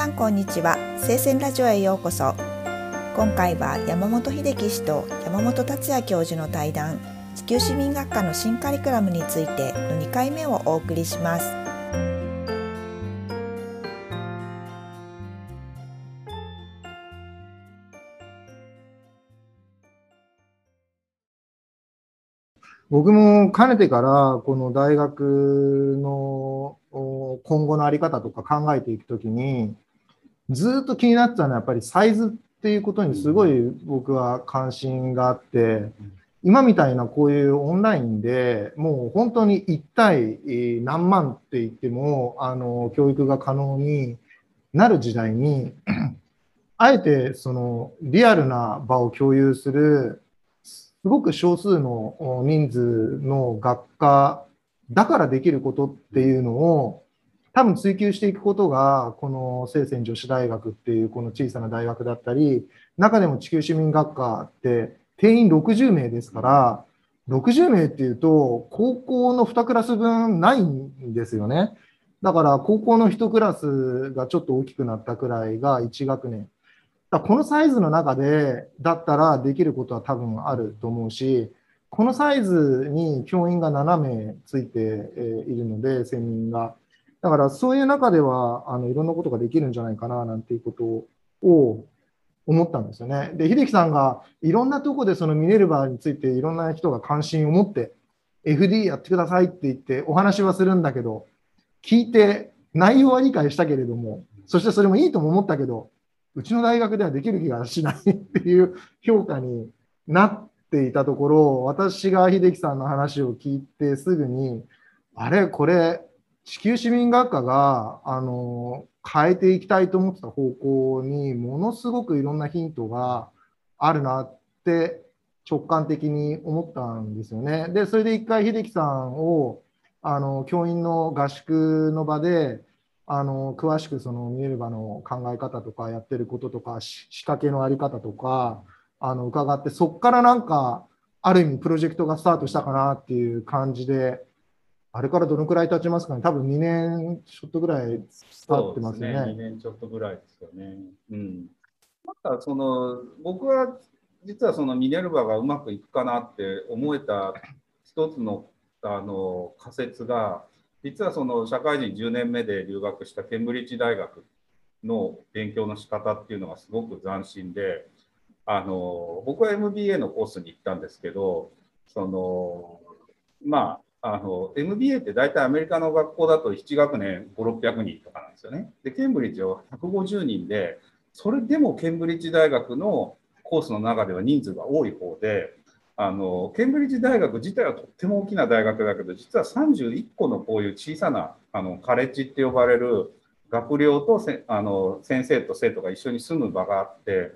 さんこんにちは。聖戦ラジオへようこそ。今回は山本秀樹氏と山本達也教授の対談地球市民学科の新カリキュラムについての2回目をお送りします。僕もかねてからこの大学の今後の在り方とか考えていくときにずっと気になってたのはやっぱりサイズっていうことにすごい僕は関心があって今みたいなこういうオンラインでもう本当に1対何万って言ってもあの教育が可能になる時代に あえてそのリアルな場を共有するすごく少数の人数の学科だからできることっていうのを多分追求していくことがこの聖泉女子大学っていうこの小さな大学だったり中でも地球市民学科って定員60名ですから60名っていうと高校の2クラス分ないんですよねだから高校の1クラスがちょっと大きくなったくらいが1学年だこのサイズの中でだったらできることは多分あると思うし、このサイズに教員が7名ついているので、専任が。だからそういう中ではあのいろんなことができるんじゃないかななんていうことを思ったんですよね。で、秀樹さんがいろんなとこでそのミネルヴァについていろんな人が関心を持って FD やってくださいって言ってお話はするんだけど、聞いて内容は理解したけれども、そしてそれもいいとも思ったけど、うちの大学ではできる気がしないっていう 評価になっていたところ、私が秀樹さんの話を聞いてすぐに、あれ、これ、地球市民学科があの変えていきたいと思ってた方向にものすごくいろんなヒントがあるなって直感的に思ったんですよね。で、それで一回秀樹さんをあの教員の合宿の場であの詳しくそのミネルヴァの考え方とかやってることとか仕掛けの在り方とかあの伺ってそこからなんかある意味プロジェクトがスタートしたかなっていう感じであれからどのくらい経ちますかね？多分2年ちょっとぐらい経ってますね。すね2年ちょっとぐらいですよね。うん、なんかその僕は実はそのミネルヴァがうまくいくかなって思えた一つのあの仮説が実はその社会人10年目で留学したケンブリッジ大学の勉強の仕方っていうのがすごく斬新であの僕は MBA のコースに行ったんですけどそのまああの MBA って大体アメリカの学校だと1学年5600人とかなんですよね。でケンブリッジは150人でそれでもケンブリッジ大学のコースの中では人数が多い方であのケンブリッジ大学自体はとっても大きな大学だけど実は31個のこういう小さなあのカレッジって呼ばれる学寮とせあの先生と生徒が一緒に住む場があって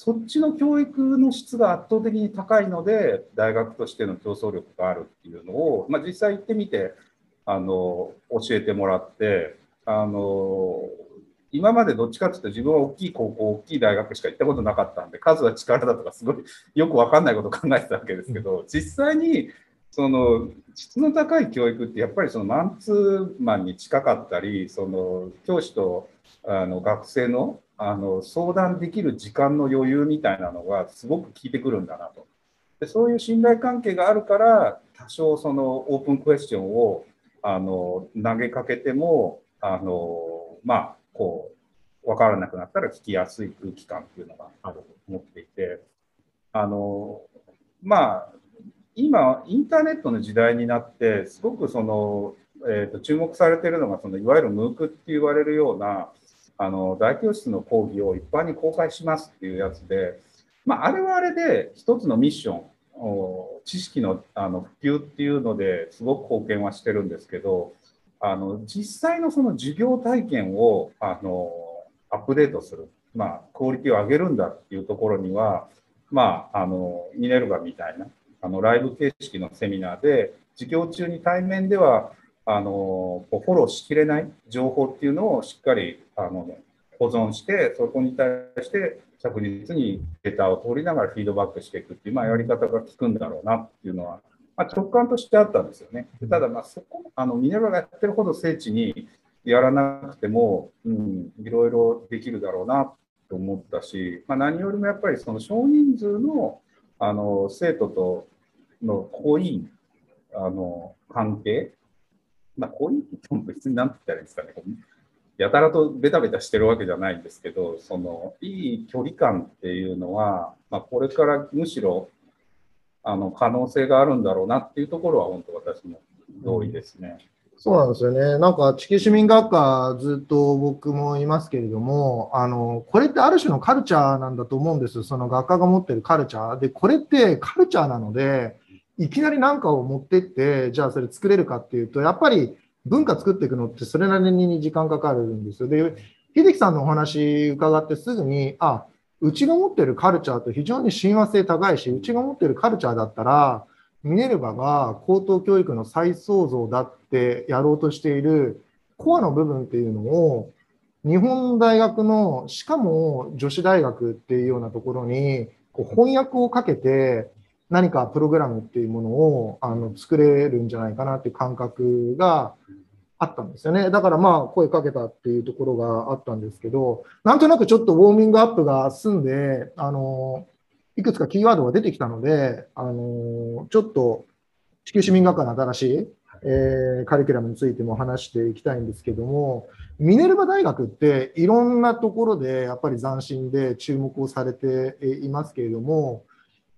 そっちの教育の質が圧倒的に高いので大学としての競争力があるっていうのを、まあ、実際行ってみてあの教えてもらってあの今までどっちかっていうと自分は大きい高校、大きい大学しか行ったことなかったんで、数は力だとかすごいよく分かんないことを考えてたわけですけど、実際にその質の高い教育ってやっぱりそのマンツーマンに近かったり、その教師とあの学生のあの相談できる時間の余裕みたいなのがすごく効いてくるんだなと。でそういう信頼関係があるから多少そのオープンクエスチョンをあの投げかけてもあのまあこう、分からなくなったら聞きやすい空気感っていうのがあると思っていて、あの、まあ、今、インターネットの時代になって、すごくその、えーと、注目されてるのが、そのいわゆる MOOC って言われるような、あの大教室の講義を一般に公開しますっていうやつで、まあ、あれはあれで一つのミッション、知識のあの普及っていうのですごく貢献はしてるんですけど、あの実際のその授業体験をあのアップデートする、まあ、クオリティを上げるんだっていうところには、まあ、あのミネルヴァみたいなあのライブ形式のセミナーで授業中に対面ではあのフォローしきれない情報っていうのをしっかりあの保存してそこに対して着実にデータを取りながらフィードバックしていくっていう、まあ、やり方が効くんだろうなっていうのはまあ、直感としてあったんですよね。ただ、まあ、そこ、あのミネラルがやってるほど精緻にやらなくても、うん、いろいろできるだろうなと思ったし、まあ、何よりもやっぱりその少人数のあの生徒との濃いあの関係、まあ、濃いって言っても別に何て言ったらいいんですかね、やたらとベタベタしてるわけじゃないんですけど、そのいい距離感っていうのは、まあ、これからむしろあの可能性があるんだろうなっていうところは、本当私も同意ですね。そうなんですよね。なんか地球市民学科ずっと僕もいますけれども、あの、これってある種のカルチャーなんだと思うんです。その学科が持ってるカルチャー。で、これってカルチャーなので、いきなり何かを持ってって、じゃあそれ作れるかっていうと、やっぱり文化作っていくのってそれなりに時間かかるんですよ。で、秀樹さんのお話伺ってすぐに、あ、うちが持ってるカルチャーと非常に親和性高いし、うちが持ってるカルチャーだったら、ミネルヴァが高等教育の再創造だってやろうとしているコアの部分っていうのを日本大学のしかも女子大学っていうようなところに翻訳をかけて何かプログラムっていうものをあの作れるんじゃないかなっていう感覚があったんですよね。だからまあ声かけたっていうところがあったんですけど、なんとなくちょっとウォーミングアップが済んで、あの、いくつかキーワードが出てきたので、あのちょっと地球市民学科の新しい、えー、カリキュラムについても話していきたいんですけども、ミネルバ大学っていろんなところでやっぱり斬新で注目をされていますけれども、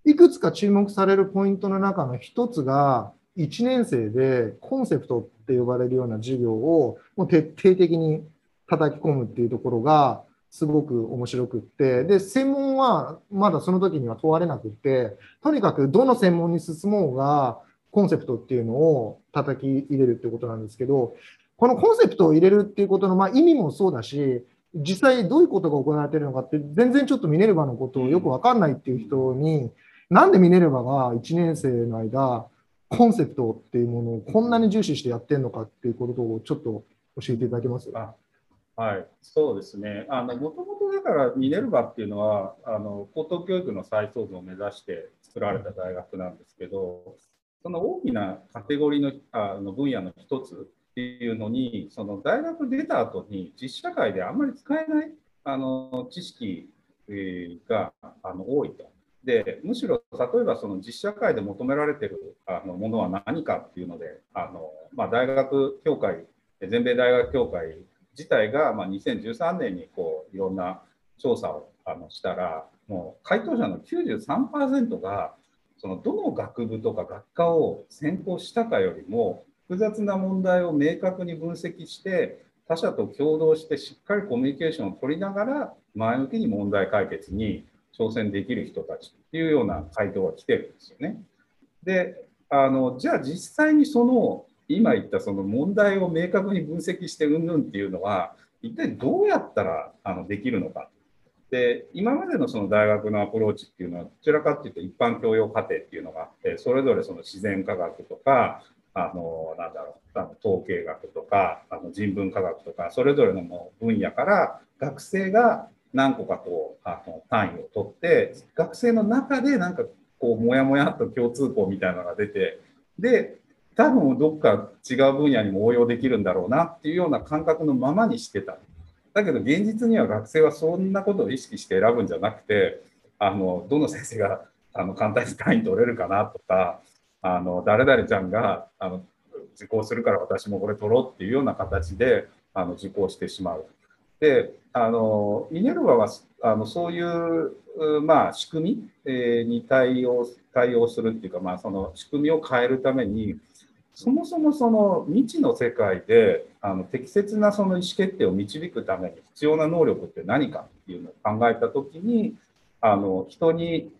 いくつか注目されるポイントの中の一つが、1年生でコンセプトって呼ばれるような授業をもう徹底的に叩き込むっていうところが、すごく面白くって、で、専門はまだその時には問われなくって、とにかくどの専門に進もうが、コンセプトっていうのを叩き入れるってことなんですけど、このコンセプトを入れるっていうことの、まあ、意味もそうだし、実際どういうことが行われているのかって、全然ちょっとミネルヴァのことをよくわかんないっていう人に、なんでミネルヴァが1年生の間、コンセプトっていうものをこんなに重視してやってるのかっていうことをちょっと教えていただけます？か。はい、そうですね。あの、もともとだからミネルヴァっていうのは、あの、高等教育の再創造を目指して作られた大学なんですけど、その大きなカテゴリーのあの分野の一つっていうのに、その大学出た後に実社会であんまり使えないあの知識があの多いと。でむしろ例えばその実社会で求められてるあのものは何かっていうのであの、まあ、大学協会全米大学協会自体が、まあ、2013年にこういろんな調査をあのしたら、もう回答者の93%が、そのどの学部とか学科を専攻したかよりも、複雑な問題を明確に分析して、他者と共同してしっかりコミュニケーションを取りながら、前向きに問題解決に挑戦できる人たちっていうような回答が来てるんですよね。で、あのじゃあ実際にその今言ったその問題を明確に分析してうんぬんっていうのは一体どうやったらあのできるのか。で今までのその大学のアプローチっていうのはどちらかっていうと一般教養課程っていうのがあってそれぞれその自然科学とかあのなんだろうあの統計学とかあの人文科学とかそれぞれの分野から学生が何個かこうあの単位を取って学生の中でなんかこうもやもやっと共通項みたいなのが出てで多分どっか違う分野にも応用できるんだろうなっていうような感覚のままにしてた。だけど現実には学生はそんなことを意識して選ぶんじゃなくて、あのどの先生があの簡単に単位取れるかなとか、あの誰々ちゃんがあの受講するから私もこれ取ろうっていうような形であの受講してしまう。で、あのミネルヴァはあのそういう、まあ、仕組み、え、に対応対応するっていうか、まあ、その仕組みを変えるためにそもそもその未知の世界であの適切なその意思決定を導くために必要な能力って何かっていうのを考えたときにあの人に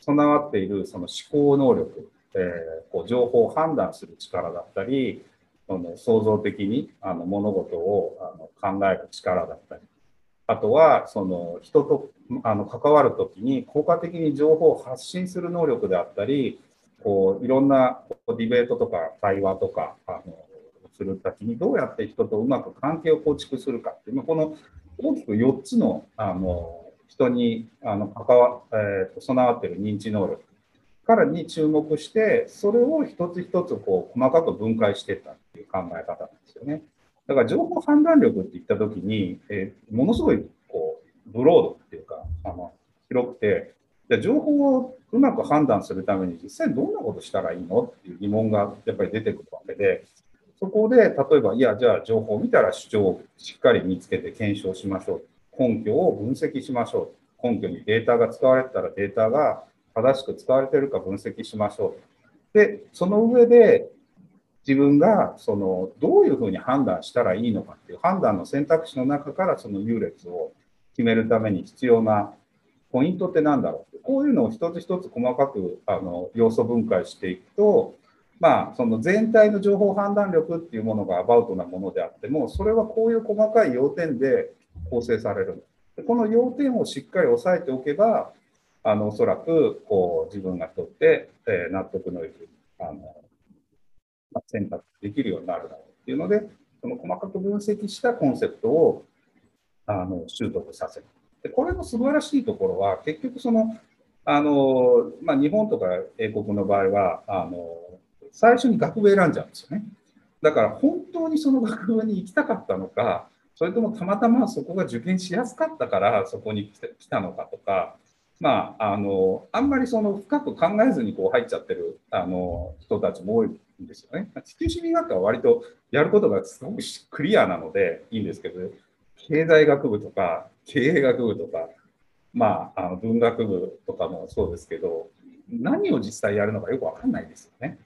備わっているその思考能力、えー、こう情報を判断する力だったりその創造的にあの物事をあの考える力だったりあとはその人とあの関わるときに効果的に情報を発信する能力であったりこういろんなディベートとか対話とかあのするときにどうやって人とうまく関係を構築するかっていう、この大きく4つのあの人にあの関わ、えーと、備わっている認知能力からに注目してそれを一つ一つこう細かく分解していった。考え方ですよね。だから情報判断力って言ったときに、えー、ものすごいこうブロードっていうか、あの広くて、で情報をうまく判断するために実際どんなことしたらいいのっていう疑問がやっぱり出てくるわけで、そこで例えば、いや、じゃあ情報を見たら主張をしっかり見つけて検証しましょう。根拠を分析しましょう。根拠にデータが使われてたらデータが正しく使われてるか分析しましょう。で、その上で自分がそのどういうふうに判断したらいいのかっていう判断の選択肢の中からその優劣を決めるために必要なポイントって何だろうこういうのを一つ一つ細かくあの要素分解していくと、まあ、その全体の情報判断力っていうものがアバウトなものであっても、それはこういう細かい要点で構成される。この要点をしっかり押さえておけば、あのおそらくこう自分がとって、えー、納得のいくあの、選択できるようになるだろうっていうので、その細かく分析したコンセプトをあの習得させる。でこれの素晴らしいところは、結局その、あのまあ、日本とか英国の場合はあの、最初に学部選んじゃうんですよね。だから本当にその学部に行きたかったのか、それともたまたまそこが受験しやすかったからそこに来たのかとか、まあ、あのあんまりその深く考えずにこう入っちゃってるあの人たちも多いんですよね。地球市民学は割とやることがすごくクリアなのでいいんですけど、経済学部とか経営学部とか、まあ、あの文学部とかもそうですけど、何を実際やるのかよくわかんないですよね。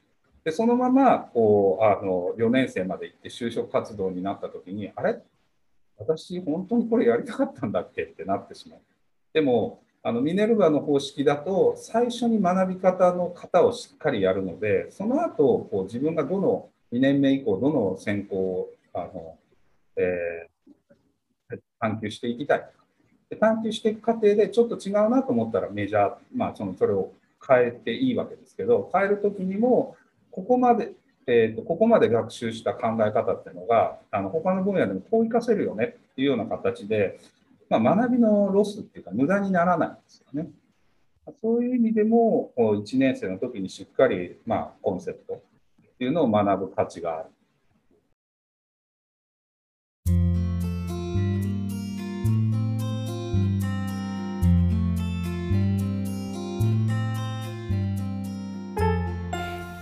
で、そのまま、こう、あの、4年生まで行って就職活動になった時に、あれ？私、本当にこれやりたかったんだっけ？ってなってしまう。でも、あのミネルヴァの方式だと最初に学び方の型をしっかりやるのでその後こう自分がどの2年目以降どの専攻をあの、えー、探求していきたい。で探求していく過程でちょっと違うなと思ったらメジャー、まあ、そのそれを変えていいわけですけど変える時にもここまでえーと、ここまで学習した考え方っていうのがあの他の分野でもこう活かせるよねっていうような形で、まあ、学びのロスっていうか無駄にならないんですよね。そういう意味でも1年生の時にしっかり、まあ、コンセプトっていうのを学ぶ価値がある。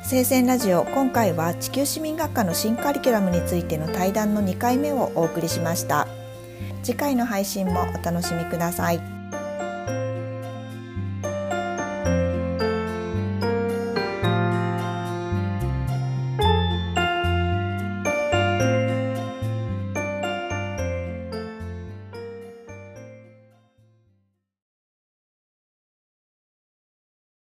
聖戦ラジオ今回は地球市民学科の新カリキュラムについての対談の2回目をお送りしました次回の配信もお楽しみください。